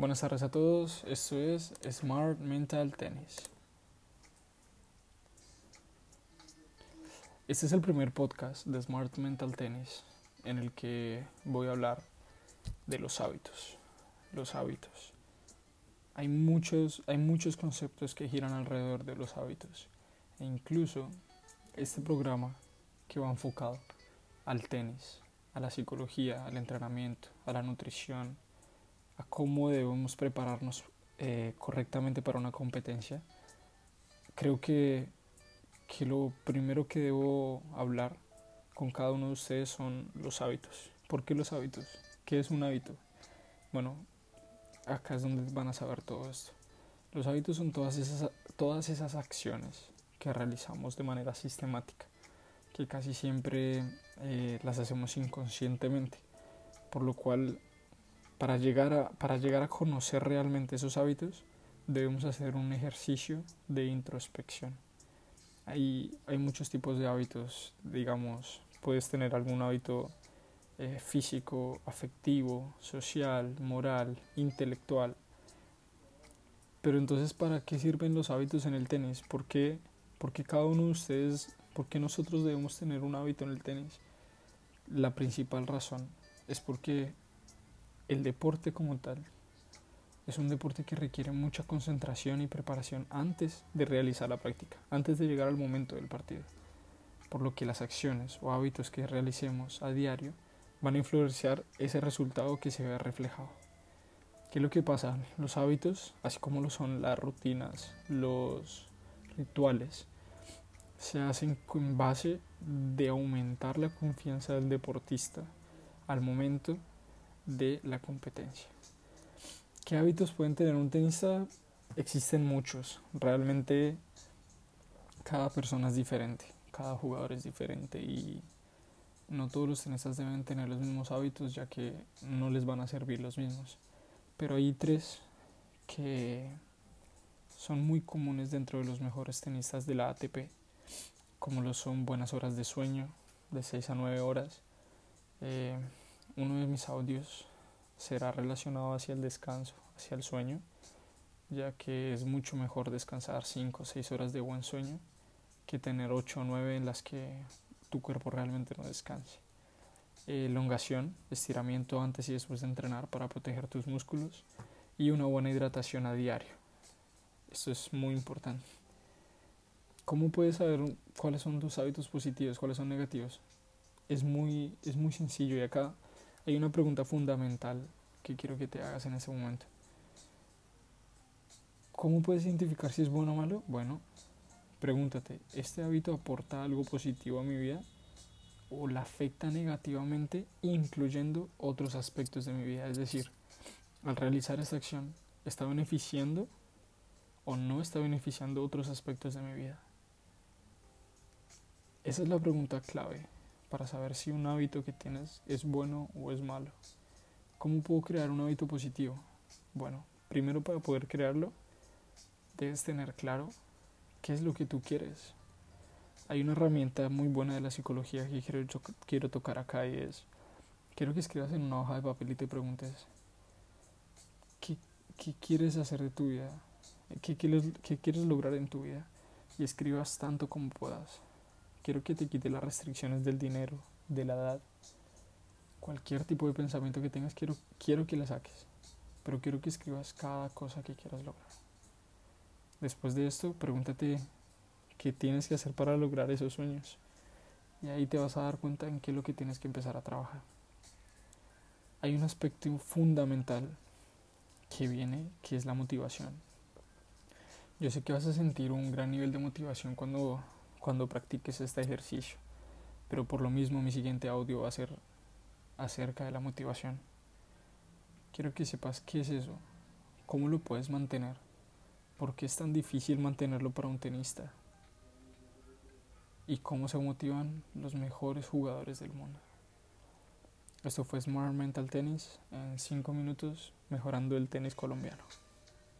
Buenas tardes a todos, esto es Smart Mental Tennis. Este es el primer podcast de Smart Mental Tennis en el que voy a hablar de los hábitos. Los hábitos. Hay muchos, hay muchos conceptos que giran alrededor de los hábitos. E incluso este programa que va enfocado al tenis, a la psicología, al entrenamiento, a la nutrición, a cómo debemos prepararnos eh, correctamente para una competencia, creo que, que lo primero que debo hablar con cada uno de ustedes son los hábitos. ¿Por qué los hábitos? ¿Qué es un hábito? Bueno, acá es donde van a saber todo esto. Los hábitos son todas esas, todas esas acciones que realizamos de manera sistemática, que casi siempre eh, las hacemos inconscientemente, por lo cual para llegar, a, para llegar a conocer realmente esos hábitos debemos hacer un ejercicio de introspección. Hay, hay muchos tipos de hábitos, digamos, puedes tener algún hábito eh, físico, afectivo, social, moral, intelectual. Pero entonces, ¿para qué sirven los hábitos en el tenis? ¿Por qué, por qué cada uno de ustedes, por qué nosotros debemos tener un hábito en el tenis? la principal razón es porque el deporte como tal es un deporte que requiere mucha concentración y preparación antes de realizar la práctica, antes de llegar al momento del partido. Por lo que las acciones o hábitos que realicemos a diario van a influenciar ese resultado que se ve reflejado. ¿Qué es lo que pasa? Los hábitos, así como lo son las rutinas, los rituales, se hacen en base de aumentar la confianza del deportista al momento de la competencia. ¿Qué hábitos pueden tener un tenista? Existen muchos. Realmente cada persona es diferente, cada jugador es diferente y no todos los tenistas deben tener los mismos hábitos ya que no les van a servir los mismos. Pero hay tres que son muy comunes dentro de los mejores tenistas de la ATP como lo son buenas horas de sueño, de 6 a 9 horas. Eh, uno de mis audios será relacionado hacia el descanso, hacia el sueño, ya que es mucho mejor descansar 5 o 6 horas de buen sueño que tener 8 o 9 en las que tu cuerpo realmente no descanse. elongación, estiramiento antes y después de entrenar para proteger tus músculos y una buena hidratación a diario. Esto es muy importante. ¿Cómo puedes saber cuáles son tus hábitos positivos, cuáles son negativos? Es muy, es muy sencillo y acá hay una pregunta fundamental que quiero que te hagas en ese momento. ¿Cómo puedes identificar si es bueno o malo? Bueno, pregúntate, ¿este hábito aporta algo positivo a mi vida o la afecta negativamente incluyendo otros aspectos de mi vida? Es decir, al realizar esta acción, ¿está beneficiando o no está beneficiando otros aspectos de mi vida? Esa es la pregunta clave para saber si un hábito que tienes es bueno o es malo. ¿Cómo puedo crear un hábito positivo? Bueno, primero para poder crearlo, debes tener claro qué es lo que tú quieres. Hay una herramienta muy buena de la psicología que quiero, tocar acá y es, quiero que escribas en una hoja de papel y te preguntes, ¿qué, quieres hacer de tu vida? ¿Qué ¿Qué quieres lograr en tu vida? Y escribas tanto como puedas. Quiero que te quite las restricciones del dinero, de la edad. Cualquier tipo de pensamiento que tengas, quiero, quiero que la saques. Pero quiero que escribas cada cosa que quieras lograr. Después de esto, pregúntate qué tienes que hacer para lograr esos sueños. Y ahí te vas a dar cuenta en qué es lo que tienes que empezar a trabajar. Hay un aspecto fundamental que viene, que es la motivación. Yo sé que vas a sentir un gran nivel de motivación cuando cuando practiques este ejercicio. Pero por lo mismo mi siguiente audio va a ser acerca de la motivación. Quiero que sepas qué es eso, cómo lo puedes mantener, por qué es tan difícil mantenerlo para un tenista y cómo se motivan los mejores jugadores del mundo. Esto fue Smart Mental Tennis en 5 minutos mejorando el tenis colombiano.